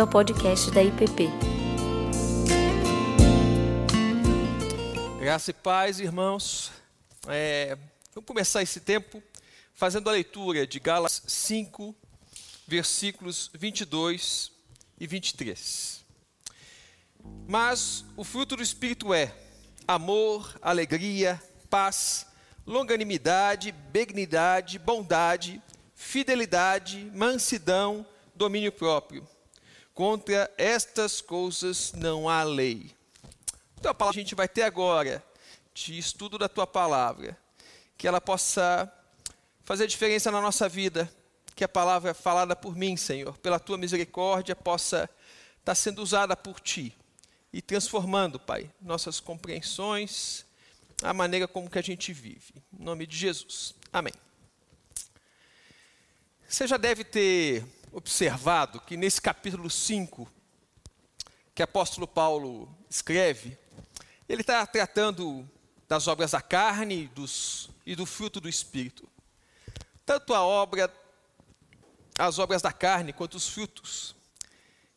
bem-vindo ao podcast da IPP. Graça e paz, irmãos. É, vamos começar esse tempo fazendo a leitura de Gálatas 5, versículos 22 e 23. Mas o fruto do Espírito é amor, alegria, paz, longanimidade, benignidade, bondade, fidelidade, mansidão, domínio próprio. Contra estas coisas não há lei. Então a palavra que a gente vai ter agora, de estudo da tua palavra, que ela possa fazer diferença na nossa vida, que a palavra falada por mim, Senhor, pela tua misericórdia, possa estar sendo usada por ti e transformando, Pai, nossas compreensões, a maneira como que a gente vive. Em nome de Jesus. Amém. Você já deve ter observado que nesse capítulo 5, que o apóstolo Paulo escreve, ele está tratando das obras da carne dos, e do fruto do Espírito. Tanto a obra, as obras da carne quanto os frutos,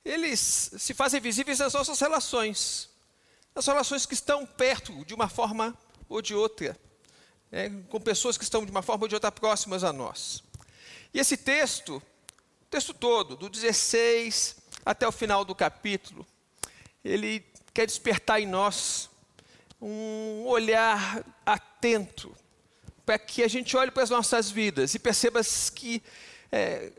eles se fazem visíveis nas nossas relações, nas relações que estão perto de uma forma ou de outra, né, com pessoas que estão de uma forma ou de outra próximas a nós. E esse texto, texto todo, do 16 até o final do capítulo, ele quer despertar em nós um olhar atento para que a gente olhe para as nossas vidas e perceba que é,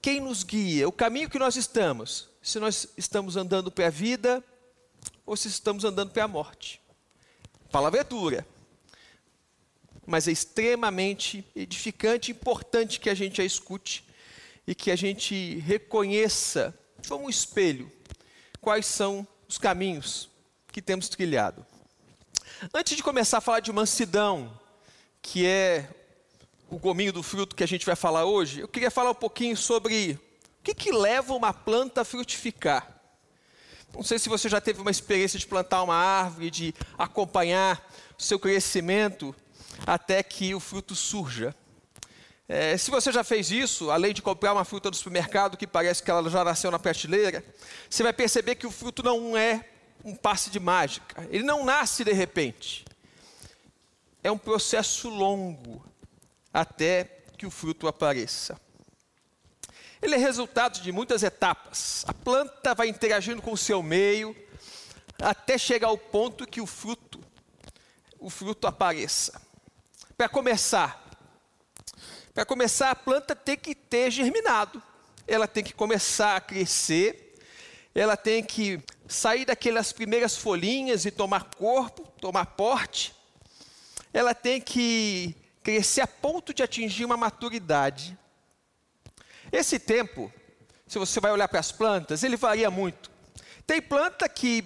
quem nos guia, o caminho que nós estamos, se nós estamos andando para a vida ou se estamos andando para a morte. Palavra é dura, mas é extremamente edificante e importante que a gente a escute e que a gente reconheça como um espelho quais são os caminhos que temos trilhado. Antes de começar a falar de mansidão, que é o gominho do fruto que a gente vai falar hoje, eu queria falar um pouquinho sobre o que, que leva uma planta a frutificar. Não sei se você já teve uma experiência de plantar uma árvore, de acompanhar o seu crescimento até que o fruto surja. É, se você já fez isso, além de comprar uma fruta do supermercado que parece que ela já nasceu na prateleira, você vai perceber que o fruto não é um passe de mágica. Ele não nasce de repente. É um processo longo até que o fruto apareça. Ele é resultado de muitas etapas. A planta vai interagindo com o seu meio até chegar ao ponto que o fruto, o fruto apareça. Para começar, para começar, a planta tem que ter germinado. Ela tem que começar a crescer. Ela tem que sair daquelas primeiras folhinhas e tomar corpo, tomar porte. Ela tem que crescer a ponto de atingir uma maturidade. Esse tempo, se você vai olhar para as plantas, ele varia muito. Tem planta que,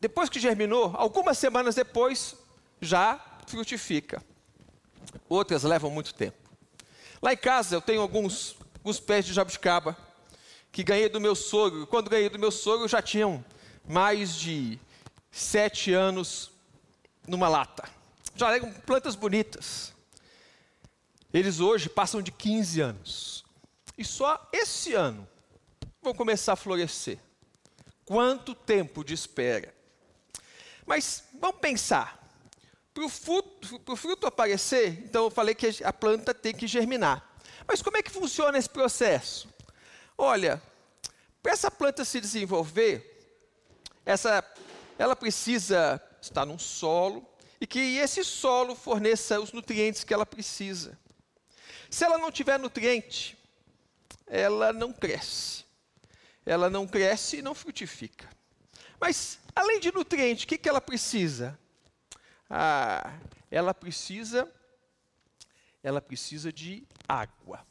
depois que germinou, algumas semanas depois, já frutifica. Outras levam muito tempo. Lá em casa eu tenho alguns, alguns pés de jabuticaba que ganhei do meu sogro. Quando ganhei do meu sogro já tinham mais de sete anos numa lata. Já eram plantas bonitas. Eles hoje passam de 15 anos. E só esse ano vão começar a florescer. Quanto tempo de espera? Mas vamos pensar. Para o fruto, fruto aparecer, então eu falei que a planta tem que germinar. Mas como é que funciona esse processo? Olha, para essa planta se desenvolver, essa, ela precisa estar num solo e que esse solo forneça os nutrientes que ela precisa. Se ela não tiver nutriente, ela não cresce. Ela não cresce e não frutifica. Mas, além de nutriente, o que, que ela precisa? Ela precisa ela precisa de água.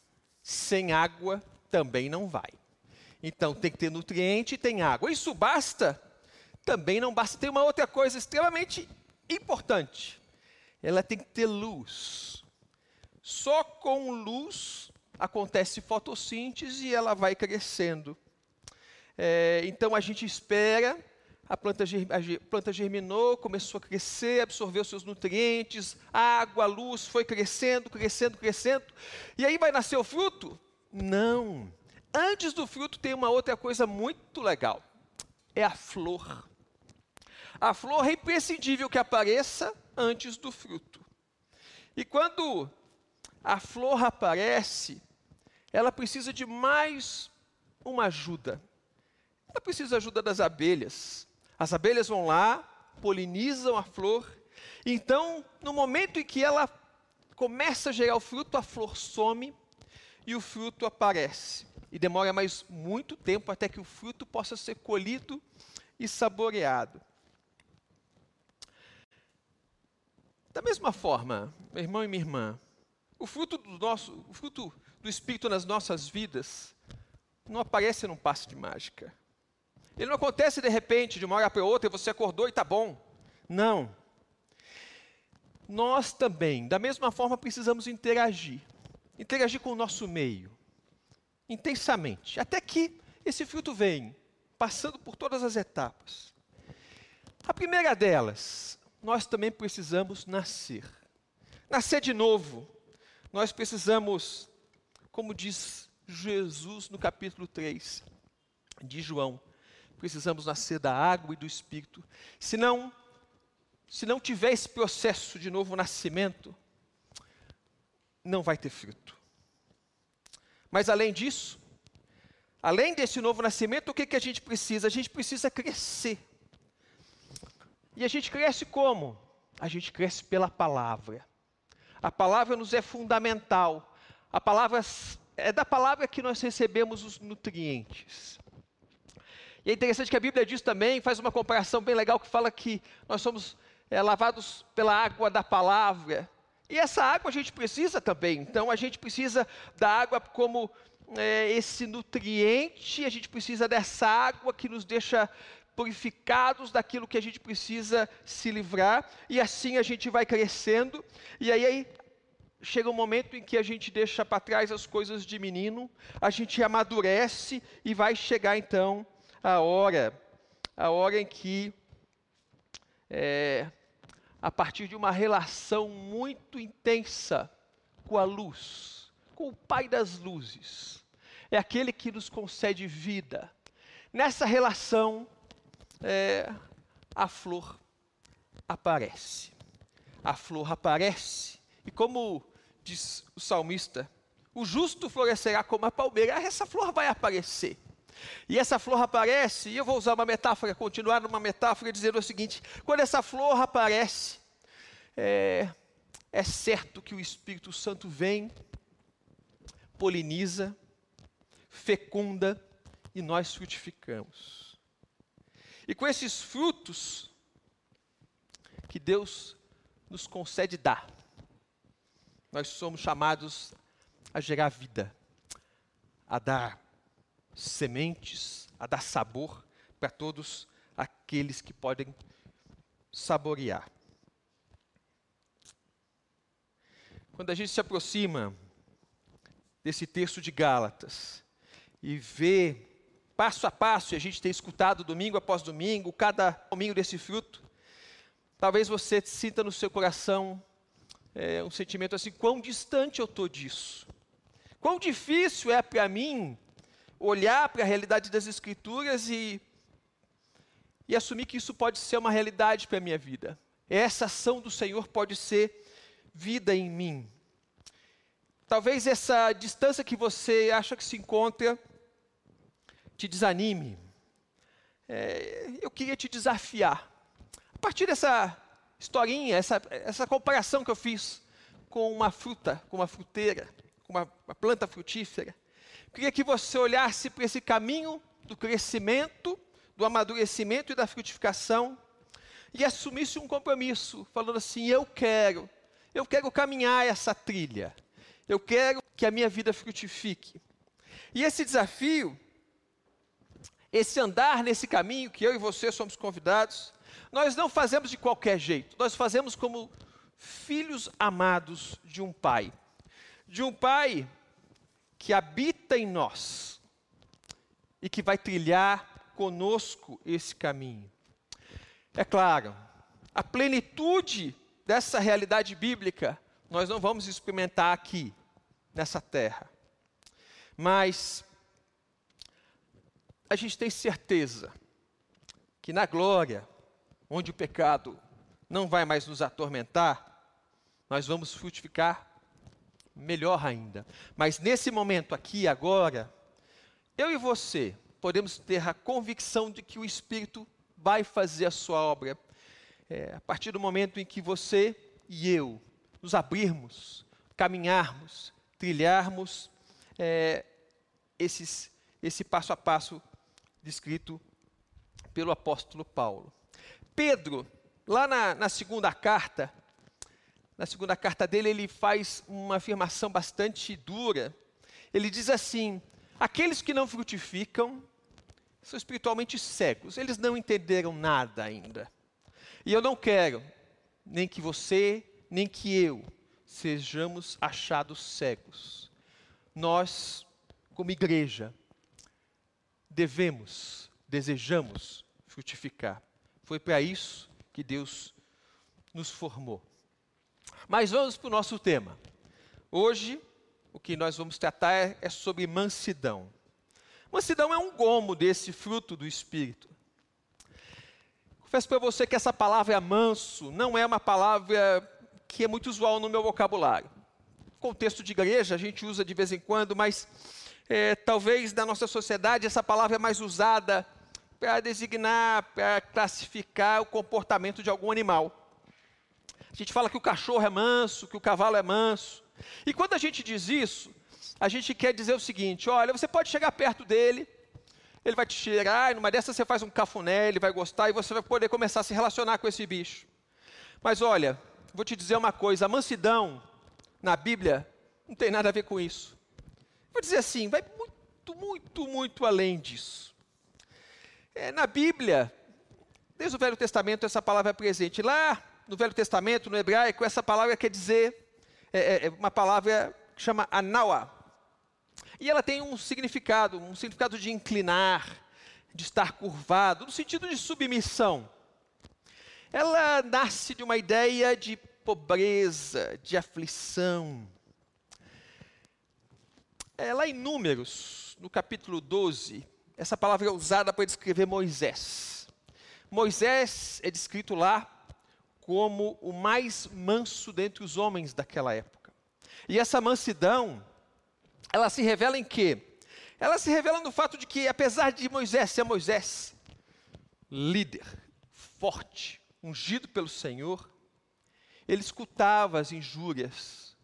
Sem água também não vai. Então tem que ter nutriente e tem água. Isso basta? Também não basta. Tem uma outra coisa extremamente importante. Ela tem que ter luz. Só com luz acontece fotossíntese e ela vai crescendo. É, então a gente espera a planta, a planta germinou, começou a crescer, absorveu seus nutrientes, água, luz, foi crescendo, crescendo, crescendo. E aí vai nascer o fruto? Não. antes do fruto tem uma outra coisa muito legal: é a flor. A flor é imprescindível que apareça antes do fruto. E quando a flor aparece, ela precisa de mais uma ajuda. Ela precisa da ajuda das abelhas. As abelhas vão lá, polinizam a flor. Então, no momento em que ela começa a gerar o fruto, a flor some e o fruto aparece. E demora mais muito tempo até que o fruto possa ser colhido e saboreado. Da mesma forma, meu irmão e minha irmã, o fruto do nosso, o fruto do Espírito nas nossas vidas não aparece num passe de mágica. Ele não acontece de repente, de uma hora para outra, e você acordou e está bom. Não. Nós também, da mesma forma, precisamos interagir. Interagir com o nosso meio. Intensamente. Até que esse fruto vem, passando por todas as etapas. A primeira delas, nós também precisamos nascer. Nascer de novo. Nós precisamos, como diz Jesus no capítulo 3 de João, precisamos nascer da água e do Espírito. Se não, se não tiver esse processo de novo nascimento, não vai ter fruto. Mas além disso, além desse novo nascimento, o que, que a gente precisa? A gente precisa crescer. E a gente cresce como? A gente cresce pela palavra. A palavra nos é fundamental. A palavra é da palavra que nós recebemos os nutrientes. E é interessante que a Bíblia diz também, faz uma comparação bem legal, que fala que nós somos é, lavados pela água da palavra. E essa água a gente precisa também. Então a gente precisa da água como é, esse nutriente, a gente precisa dessa água que nos deixa purificados daquilo que a gente precisa se livrar, e assim a gente vai crescendo, e aí, aí chega um momento em que a gente deixa para trás as coisas de menino, a gente amadurece e vai chegar então a hora, a hora em que, é, a partir de uma relação muito intensa com a luz, com o Pai das luzes, é aquele que nos concede vida. Nessa relação, é, a flor aparece. A flor aparece, e como diz o salmista, o justo florescerá como a palmeira, essa flor vai aparecer. E essa flor aparece, e eu vou usar uma metáfora, continuar numa metáfora, dizendo o seguinte: quando essa flor aparece, é, é certo que o Espírito Santo vem, poliniza, fecunda e nós frutificamos. E com esses frutos que Deus nos concede dar, nós somos chamados a gerar vida, a dar sementes, a dar sabor para todos aqueles que podem saborear. Quando a gente se aproxima desse texto de Gálatas e vê passo a passo, e a gente tem escutado domingo após domingo, cada domingo desse fruto, talvez você sinta no seu coração é, um sentimento assim: quão distante eu estou disso? Quão difícil é para mim olhar para a realidade das Escrituras e, e assumir que isso pode ser uma realidade para a minha vida. Essa ação do Senhor pode ser vida em mim. Talvez essa distância que você acha que se encontra te desanime. É, eu queria te desafiar. A partir dessa historinha, essa, essa comparação que eu fiz com uma fruta, com uma fruteira, com uma, uma planta frutífera, queria que você olhasse para esse caminho do crescimento, do amadurecimento e da frutificação e assumisse um compromisso, falando assim: eu quero, eu quero caminhar essa trilha, eu quero que a minha vida frutifique. E esse desafio, esse andar nesse caminho que eu e você somos convidados, nós não fazemos de qualquer jeito, nós fazemos como filhos amados de um pai. De um pai que habita em nós e que vai trilhar conosco esse caminho. É claro, a plenitude dessa realidade bíblica nós não vamos experimentar aqui, nessa terra. Mas a gente tem certeza que na glória, onde o pecado não vai mais nos atormentar, nós vamos frutificar melhor ainda. Mas nesse momento aqui, agora, eu e você podemos ter a convicção de que o Espírito vai fazer a sua obra. É, a partir do momento em que você e eu nos abrirmos, caminharmos, trilharmos é, esses, esse passo a passo descrito pelo apóstolo Paulo. Pedro, lá na, na segunda carta, na segunda carta dele, ele faz uma afirmação bastante dura. Ele diz assim: aqueles que não frutificam são espiritualmente cegos, eles não entenderam nada ainda. E eu não quero nem que você, nem que eu sejamos achados cegos. Nós, como igreja, devemos, desejamos frutificar. Foi para isso que Deus nos formou. Mas vamos para o nosso tema. Hoje, o que nós vamos tratar é, é sobre mansidão. Mansidão é um gomo desse fruto do Espírito. Confesso para você que essa palavra manso não é uma palavra que é muito usual no meu vocabulário. Contexto de igreja a gente usa de vez em quando, mas é, talvez na nossa sociedade essa palavra é mais usada para designar, para classificar o comportamento de algum animal. A gente fala que o cachorro é manso, que o cavalo é manso. E quando a gente diz isso, a gente quer dizer o seguinte: olha, você pode chegar perto dele, ele vai te cheirar, e numa dessas você faz um cafuné, ele vai gostar e você vai poder começar a se relacionar com esse bicho. Mas olha, vou te dizer uma coisa: a mansidão na Bíblia não tem nada a ver com isso. Vou dizer assim, vai muito, muito, muito além disso. É, na Bíblia, desde o Velho Testamento, essa palavra é presente. Lá no Velho Testamento, no hebraico, essa palavra quer dizer, é, é, é uma palavra que chama anawa. E ela tem um significado, um significado de inclinar, de estar curvado, no sentido de submissão. Ela nasce de uma ideia de pobreza, de aflição. É, lá em Números, no capítulo 12, essa palavra é usada para descrever Moisés. Moisés é descrito lá como o mais manso dentre os homens daquela época. E essa mansidão, ela se revela em quê? Ela se revela no fato de que, apesar de Moisés ser Moisés, líder, forte, ungido pelo Senhor, ele escutava as injúrias,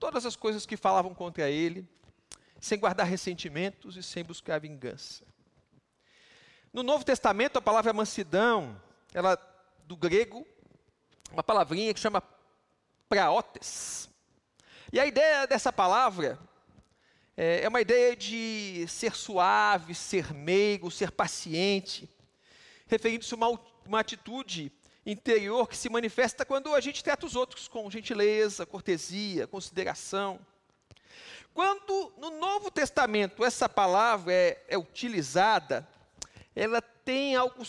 todas as coisas que falavam contra ele, sem guardar ressentimentos e sem buscar vingança. No Novo Testamento, a palavra mansidão, ela do grego uma palavrinha que chama praotes. E a ideia dessa palavra é, é uma ideia de ser suave, ser meigo, ser paciente, referindo-se a uma, uma atitude interior que se manifesta quando a gente trata os outros com gentileza, cortesia, consideração. Quando no Novo Testamento essa palavra é, é utilizada, ela tem algo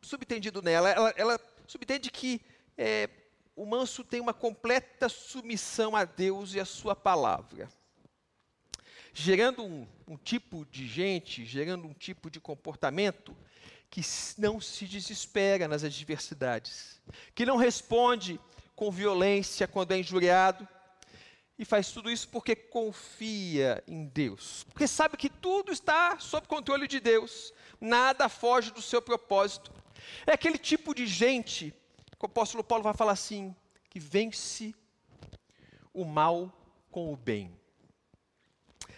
subtendido nela. Ela, ela subtende que é, o manso tem uma completa submissão a Deus e a Sua palavra, gerando um, um tipo de gente, gerando um tipo de comportamento que não se desespera nas adversidades, que não responde com violência quando é injuriado, e faz tudo isso porque confia em Deus, porque sabe que tudo está sob controle de Deus, nada foge do seu propósito. É aquele tipo de gente o apóstolo Paulo vai falar assim: que vence o mal com o bem.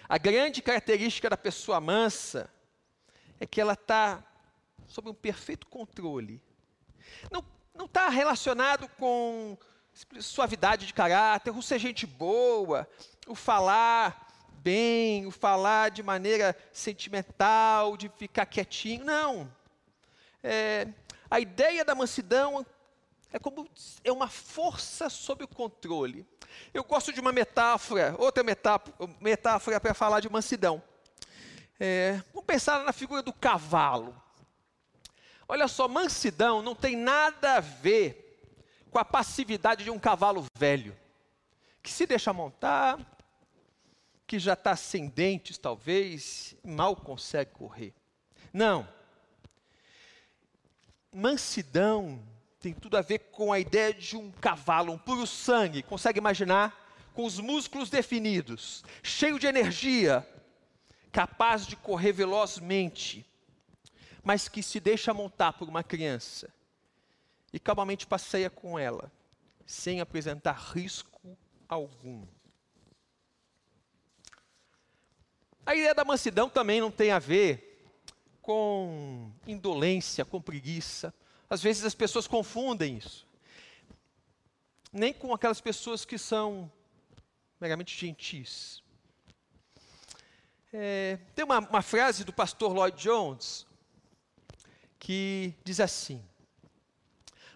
A grande característica da pessoa mansa é que ela está sob um perfeito controle. Não está relacionado com suavidade de caráter, o ser gente boa, o falar bem, o falar de maneira sentimental, de ficar quietinho. Não. É, a ideia da mansidão é como é uma força sob o controle. Eu gosto de uma metáfora, outra metáfora, metáfora para falar de mansidão. É, vamos pensar na figura do cavalo. Olha só, mansidão não tem nada a ver com a passividade de um cavalo velho, que se deixa montar, que já está sem dentes, talvez, mal consegue correr. Não. Mansidão tem tudo a ver com a ideia de um cavalo, um puro sangue. Consegue imaginar? Com os músculos definidos, cheio de energia, capaz de correr velozmente, mas que se deixa montar por uma criança e calmamente passeia com ela, sem apresentar risco algum. A ideia da mansidão também não tem a ver com indolência, com preguiça. Às vezes as pessoas confundem isso. Nem com aquelas pessoas que são meramente gentis. É, tem uma, uma frase do pastor Lloyd Jones que diz assim: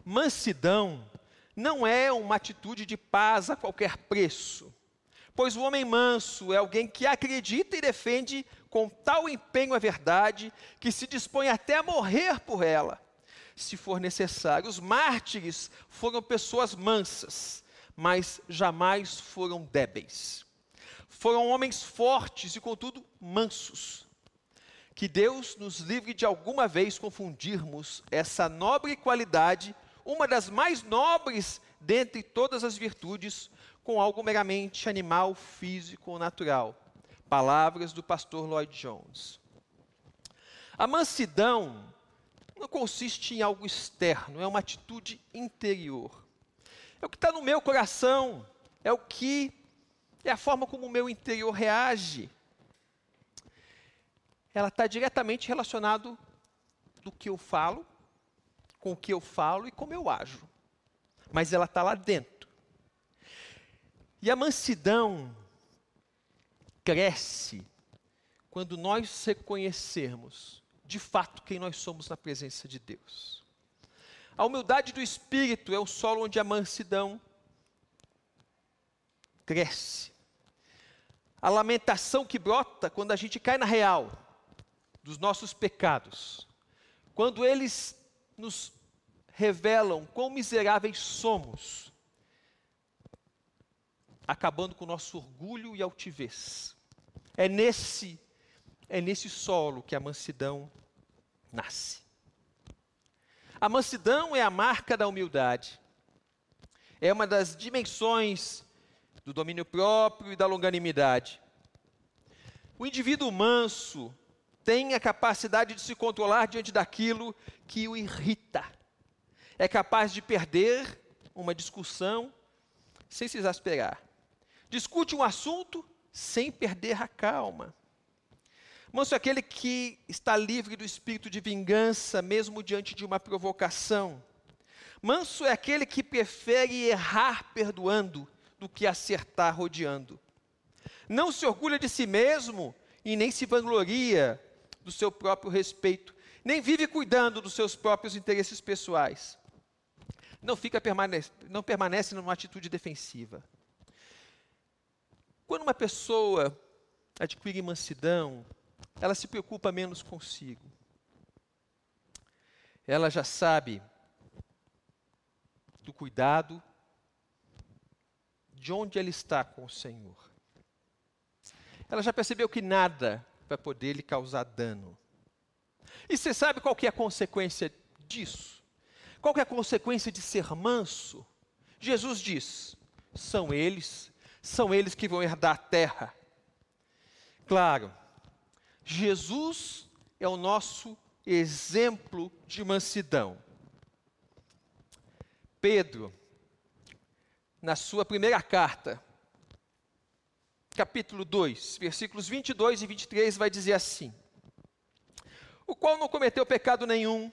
Mansidão não é uma atitude de paz a qualquer preço, pois o homem manso é alguém que acredita e defende com tal empenho a verdade que se dispõe até a morrer por ela se for necessário. Os mártires foram pessoas mansas, mas jamais foram débeis. Foram homens fortes e, contudo, mansos. Que Deus nos livre de alguma vez confundirmos essa nobre qualidade, uma das mais nobres dentre todas as virtudes, com algo meramente animal, físico ou natural. Palavras do pastor Lloyd Jones. A mansidão não consiste em algo externo, é uma atitude interior. É o que está no meu coração, é o que é a forma como o meu interior reage. Ela está diretamente relacionado do que eu falo, com o que eu falo e como eu ajo. Mas ela está lá dentro. E a mansidão cresce quando nós reconhecermos de fato quem nós somos na presença de Deus. A humildade do espírito é o solo onde a mansidão cresce. A lamentação que brota quando a gente cai na real dos nossos pecados, quando eles nos revelam quão miseráveis somos, acabando com o nosso orgulho e altivez. É nesse é nesse solo que a mansidão nasce. A mansidão é a marca da humildade. É uma das dimensões do domínio próprio e da longanimidade. O indivíduo manso tem a capacidade de se controlar diante daquilo que o irrita. É capaz de perder uma discussão sem se exasperar. Discute um assunto sem perder a calma. Manso é aquele que está livre do espírito de vingança, mesmo diante de uma provocação. Manso é aquele que prefere errar perdoando do que acertar rodeando. Não se orgulha de si mesmo e nem se vangloria do seu próprio respeito, nem vive cuidando dos seus próprios interesses pessoais. Não fica permanece, não permanece numa atitude defensiva. Quando uma pessoa adquire mansidão, ela se preocupa menos consigo. Ela já sabe do cuidado de onde ela está com o Senhor. Ela já percebeu que nada vai poder lhe causar dano. E você sabe qual que é a consequência disso? Qual que é a consequência de ser manso? Jesus diz: são eles, são eles que vão herdar a terra. Claro, Jesus é o nosso exemplo de mansidão. Pedro, na sua primeira carta, capítulo 2, versículos 22 e 23, vai dizer assim: O qual não cometeu pecado nenhum,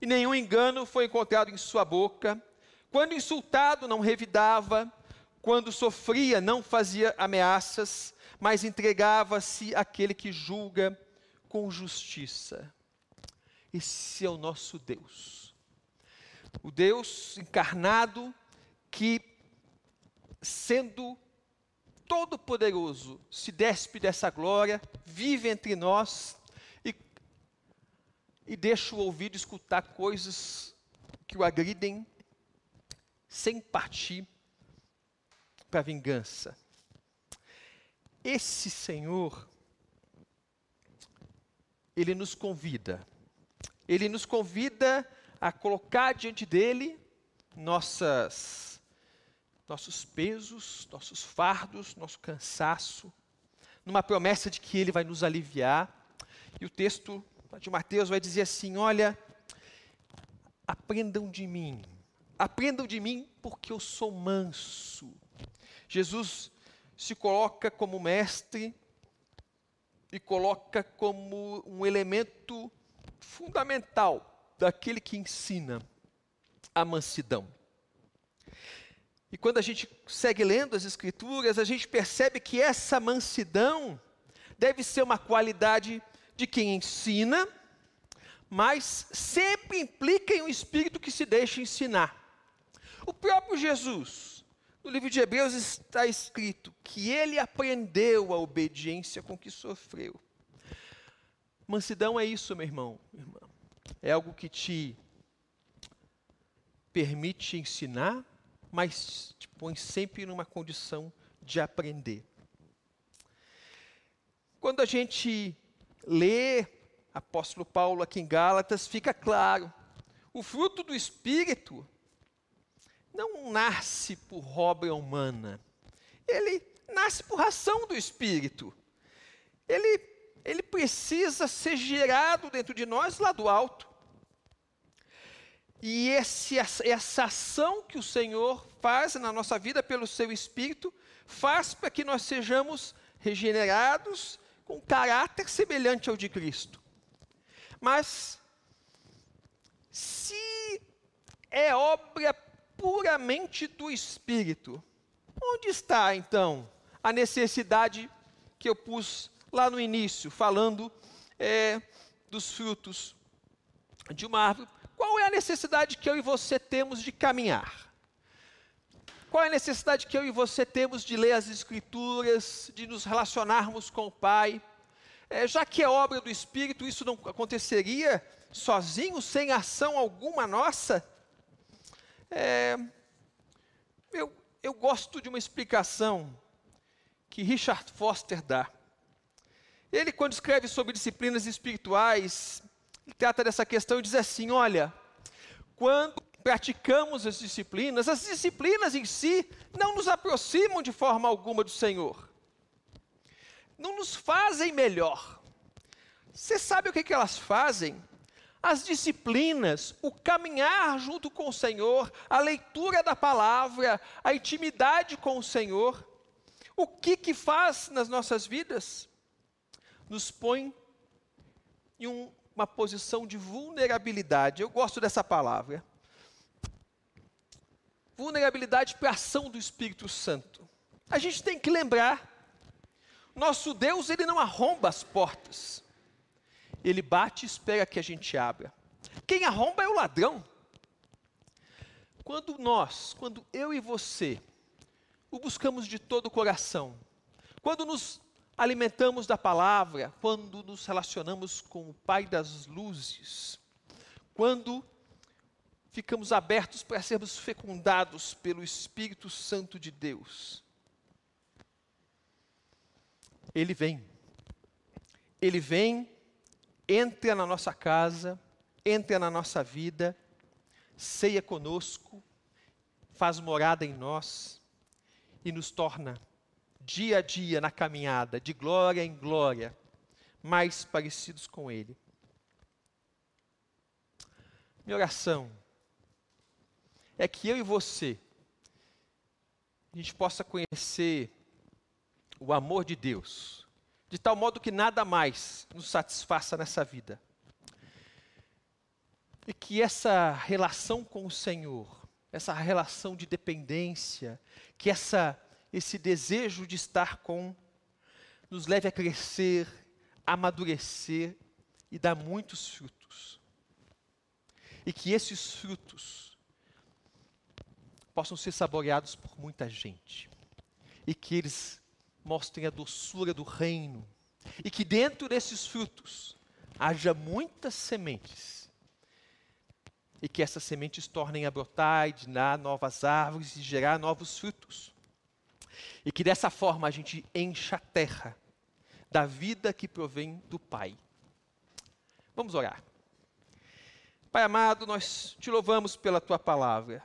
e nenhum engano foi encontrado em sua boca, quando insultado não revidava, quando sofria não fazia ameaças, mas entregava-se àquele que julga com justiça. Esse é o nosso Deus. O Deus encarnado que, sendo todo-poderoso, se despe dessa glória, vive entre nós e, e deixa o ouvido escutar coisas que o agridem sem partir para vingança. Esse Senhor, ele nos convida. Ele nos convida a colocar diante dele nossas, nossos pesos, nossos fardos, nosso cansaço, numa promessa de que ele vai nos aliviar. E o texto de Mateus vai dizer assim: Olha, aprendam de mim, aprendam de mim porque eu sou manso. Jesus se coloca como mestre e coloca como um elemento fundamental daquele que ensina a mansidão. E quando a gente segue lendo as Escrituras, a gente percebe que essa mansidão deve ser uma qualidade de quem ensina, mas sempre implica em um espírito que se deixa ensinar. O próprio Jesus, no livro de Hebreus está escrito que ele aprendeu a obediência com que sofreu. Mansidão é isso, meu irmão, irmã. É algo que te permite ensinar, mas te põe sempre numa condição de aprender. Quando a gente lê apóstolo Paulo aqui em Gálatas, fica claro, o fruto do Espírito não nasce por obra humana, ele nasce por ação do Espírito. Ele, ele precisa ser gerado dentro de nós lá do alto. E esse, essa ação que o Senhor faz na nossa vida pelo seu Espírito, faz para que nós sejamos regenerados com caráter semelhante ao de Cristo. Mas, se é obra puramente do Espírito, onde está então a necessidade que eu pus lá no início, falando é, dos frutos de uma árvore qual é a necessidade que eu e você temos de caminhar? Qual é a necessidade que eu e você temos de ler as Escrituras, de nos relacionarmos com o Pai? É, já que é obra do Espírito, isso não aconteceria sozinho, sem ação alguma nossa? É, eu, eu gosto de uma explicação que Richard Foster dá. Ele, quando escreve sobre disciplinas espirituais, trata dessa questão e diz assim: olha, quando praticamos as disciplinas, as disciplinas em si não nos aproximam de forma alguma do Senhor, não nos fazem melhor. Você sabe o que, que elas fazem? As disciplinas, o caminhar junto com o Senhor, a leitura da palavra, a intimidade com o Senhor, o que que faz nas nossas vidas? Nos põe em um uma posição de vulnerabilidade. Eu gosto dessa palavra. Vulnerabilidade para a ação do Espírito Santo. A gente tem que lembrar, nosso Deus, ele não arromba as portas. Ele bate e espera que a gente abra. Quem arromba é o ladrão. Quando nós, quando eu e você, o buscamos de todo o coração, quando nos alimentamos da palavra, quando nos relacionamos com o Pai das luzes, quando ficamos abertos para sermos fecundados pelo Espírito Santo de Deus. Ele vem. Ele vem, entra na nossa casa, entra na nossa vida, ceia conosco, faz morada em nós e nos torna dia a dia na caminhada, de glória em glória, mais parecidos com Ele. Minha oração é que eu e você, a gente possa conhecer o amor de Deus, de tal modo que nada mais nos satisfaça nessa vida. E que essa relação com o Senhor, essa relação de dependência, que essa esse desejo de estar com, nos leve a crescer, amadurecer e dar muitos frutos. E que esses frutos possam ser saboreados por muita gente. E que eles mostrem a doçura do reino. E que dentro desses frutos haja muitas sementes. E que essas sementes tornem a brotar e dar novas árvores e gerar novos frutos. E que dessa forma a gente encha a terra da vida que provém do Pai. Vamos orar. Pai amado, nós te louvamos pela tua palavra,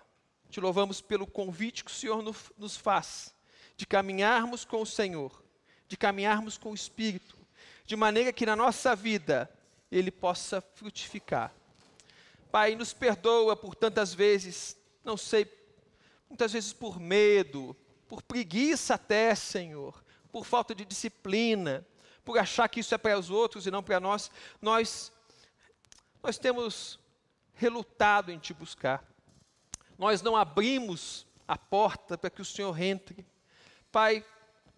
te louvamos pelo convite que o Senhor nos faz de caminharmos com o Senhor, de caminharmos com o Espírito, de maneira que na nossa vida ele possa frutificar. Pai, nos perdoa por tantas vezes, não sei, muitas vezes por medo, por preguiça até, Senhor, por falta de disciplina, por achar que isso é para os outros e não para nós. Nós nós temos relutado em te buscar. Nós não abrimos a porta para que o Senhor entre. Pai,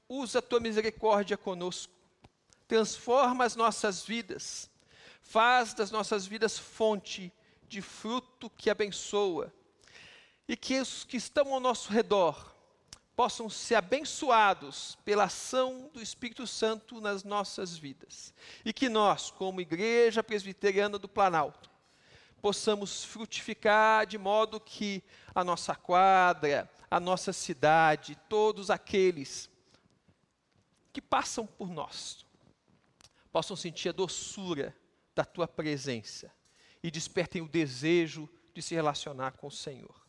usa a tua misericórdia conosco. Transforma as nossas vidas. Faz das nossas vidas fonte de fruto que abençoa. E que os que estão ao nosso redor possam ser abençoados pela ação do Espírito Santo nas nossas vidas. E que nós, como Igreja Presbiteriana do Planalto, possamos frutificar de modo que a nossa quadra, a nossa cidade, todos aqueles que passam por nós, possam sentir a doçura da tua presença e despertem o desejo de se relacionar com o Senhor.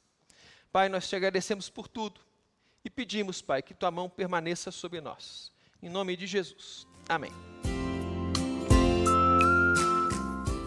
Pai, nós te agradecemos por tudo e pedimos, Pai, que tua mão permaneça sobre nós. Em nome de Jesus. Amém.